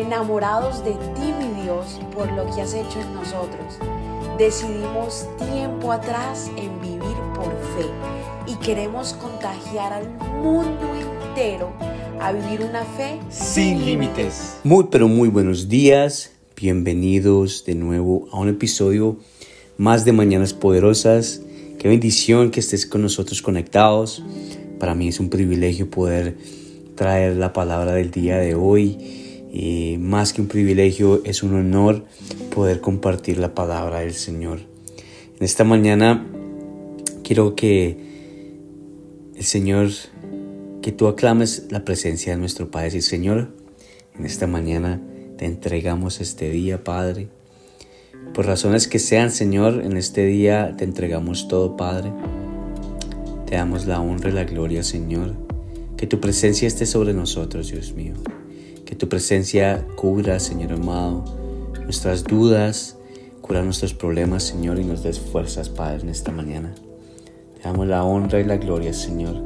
enamorados de ti, mi Dios, por lo que has hecho en nosotros. Decidimos tiempo atrás en vivir por fe y queremos contagiar al mundo entero a vivir una fe sin límites. Muy pero muy buenos días, bienvenidos de nuevo a un episodio más de Mañanas Poderosas. Qué bendición que estés con nosotros conectados. Para mí es un privilegio poder traer la palabra del día de hoy y más que un privilegio, es un honor poder compartir la palabra del Señor. En esta mañana quiero que el Señor, que tú aclames la presencia de nuestro Padre. Y Señor, en esta mañana te entregamos este día, Padre. Por razones que sean, Señor, en este día te entregamos todo, Padre. Te damos la honra y la gloria, Señor. Que tu presencia esté sobre nosotros, Dios mío. Que tu presencia cubra, Señor amado, nuestras dudas, cura nuestros problemas, Señor, y nos des fuerzas, Padre, en esta mañana. Te damos la honra y la gloria, Señor.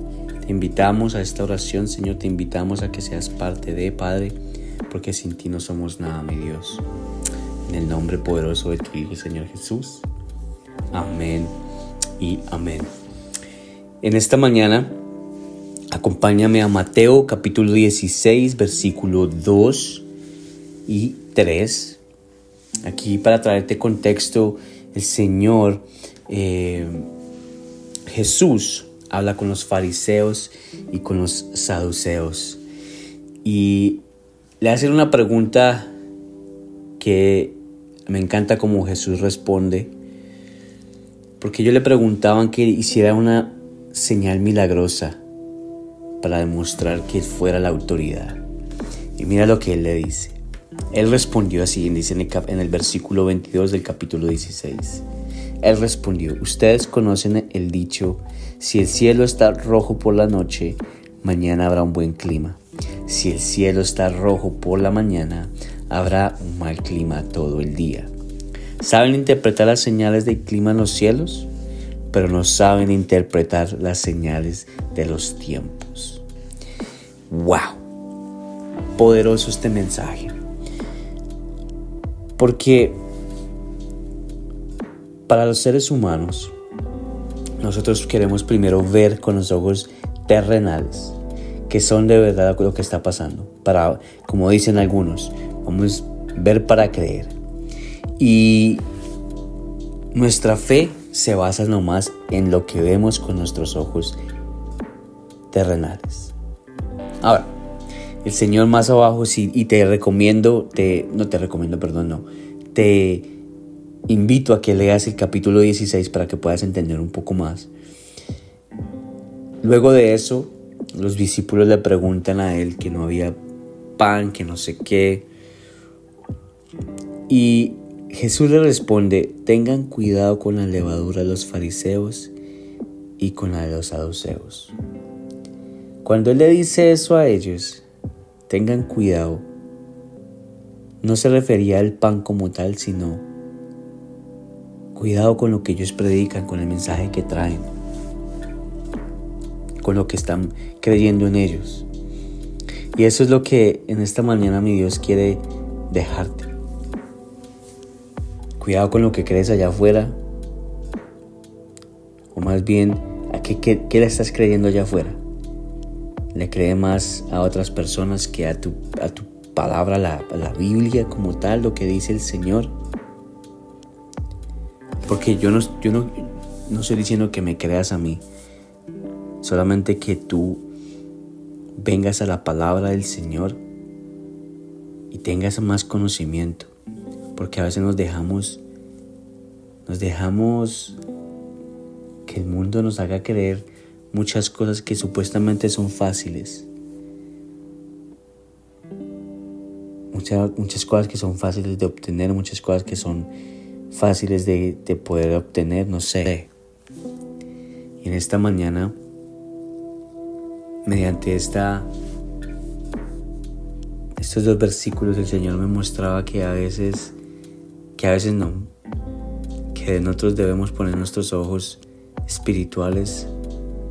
Te invitamos a esta oración, Señor, te invitamos a que seas parte de, Padre, porque sin ti no somos nada, mi Dios. En el nombre poderoso de tu Hijo, Señor Jesús. Amén y amén. En esta mañana Acompáñame a Mateo capítulo 16, versículo 2 y 3. Aquí para traerte contexto, el Señor eh, Jesús habla con los fariseos y con los saduceos. Y le hace una pregunta que me encanta como Jesús responde. Porque ellos le preguntaban que hiciera una señal milagrosa para demostrar que fuera la autoridad. Y mira lo que él le dice. Él respondió así, dice en el, versículo 22 del capítulo 16. Él respondió, ustedes conocen el dicho, si el cielo está rojo por la noche, mañana habrá un buen clima. Si el cielo está rojo por la mañana, habrá un mal clima todo el día. ¿Saben interpretar las señales del clima en los cielos? Pero no saben interpretar las señales de los tiempos. ¡Wow! Poderoso este mensaje. Porque para los seres humanos, nosotros queremos primero ver con los ojos terrenales, que son de verdad lo que está pasando. Para, como dicen algunos, vamos a ver para creer. Y nuestra fe se basa nomás en lo que vemos con nuestros ojos terrenales. Ahora, el Señor más abajo, sí, y te recomiendo, te, no te recomiendo, perdón, no, te invito a que leas el capítulo 16 para que puedas entender un poco más. Luego de eso, los discípulos le preguntan a él que no había pan, que no sé qué. Y Jesús le responde, tengan cuidado con la levadura de los fariseos y con la de los saduceos. Cuando Él le dice eso a ellos, tengan cuidado, no se refería al pan como tal, sino cuidado con lo que ellos predican, con el mensaje que traen, con lo que están creyendo en ellos. Y eso es lo que en esta mañana mi Dios quiere dejarte. Cuidado con lo que crees allá afuera. O más bien, ¿a qué, le estás creyendo allá afuera? le cree más a otras personas que a tu, a tu palabra, la, la Biblia como tal, lo que dice el Señor. Porque yo no, yo no, no estoy diciendo que me creas a mí, solamente que tú vengas a la palabra del Señor y tengas más conocimiento, porque a veces nos dejamos, nos dejamos que el mundo nos haga creer muchas cosas que supuestamente son fáciles. Muchas, muchas cosas que son fáciles de obtener, muchas cosas que son fáciles de, de poder obtener, no sé. Y en esta mañana, mediante esta, estos dos versículos, el Señor me mostraba que a veces, que a veces no, que nosotros debemos poner nuestros ojos espirituales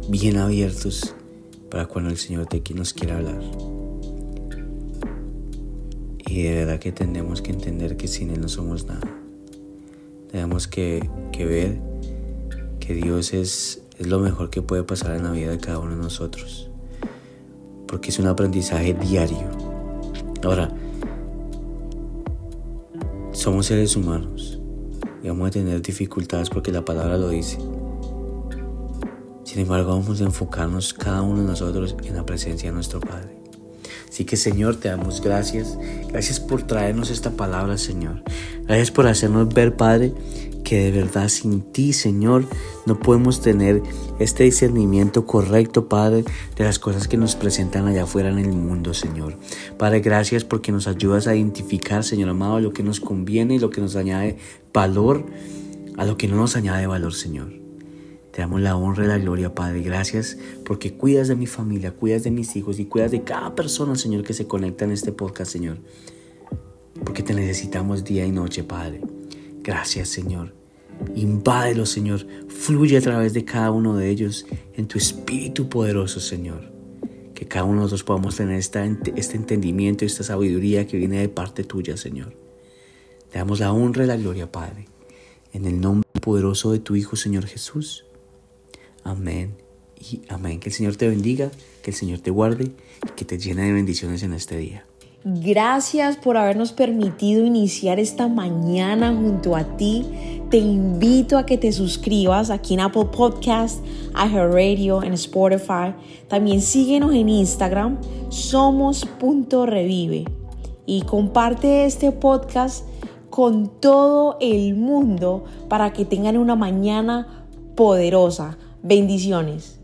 bien abiertos para cuando el Señor de aquí nos quiera hablar. Y de verdad que tenemos que entender que sin Él no somos nada. Tenemos que, que ver que Dios es, es lo mejor que puede pasar en la vida de cada uno de nosotros. Porque es un aprendizaje diario. Ahora, somos seres humanos y vamos a tener dificultades porque la palabra lo dice. Sin embargo, vamos a enfocarnos cada uno de nosotros en la presencia de nuestro Padre. Así que Señor, te damos gracias. Gracias por traernos esta palabra, Señor. Gracias por hacernos ver, Padre, que de verdad sin ti, Señor, no podemos tener este discernimiento correcto, Padre, de las cosas que nos presentan allá afuera en el mundo, Señor. Padre, gracias porque nos ayudas a identificar, Señor amado, lo que nos conviene y lo que nos añade valor a lo que no nos añade valor, Señor. Te damos la honra y la gloria, Padre. Gracias porque cuidas de mi familia, cuidas de mis hijos y cuidas de cada persona, Señor, que se conecta en este podcast, Señor. Porque te necesitamos día y noche, Padre. Gracias, Señor. Invádelo, Señor. Fluye a través de cada uno de ellos en tu Espíritu poderoso, Señor. Que cada uno de nosotros podamos tener esta, este entendimiento y esta sabiduría que viene de parte tuya, Señor. Te damos la honra y la gloria, Padre. En el nombre poderoso de tu Hijo, Señor Jesús. Amén y amén. Que el Señor te bendiga, que el Señor te guarde y que te llene de bendiciones en este día. Gracias por habernos permitido iniciar esta mañana junto a ti. Te invito a que te suscribas aquí en Apple Podcast, Radio, en Spotify. También síguenos en Instagram, somos.revive. Y comparte este podcast con todo el mundo para que tengan una mañana poderosa. Bendiciones.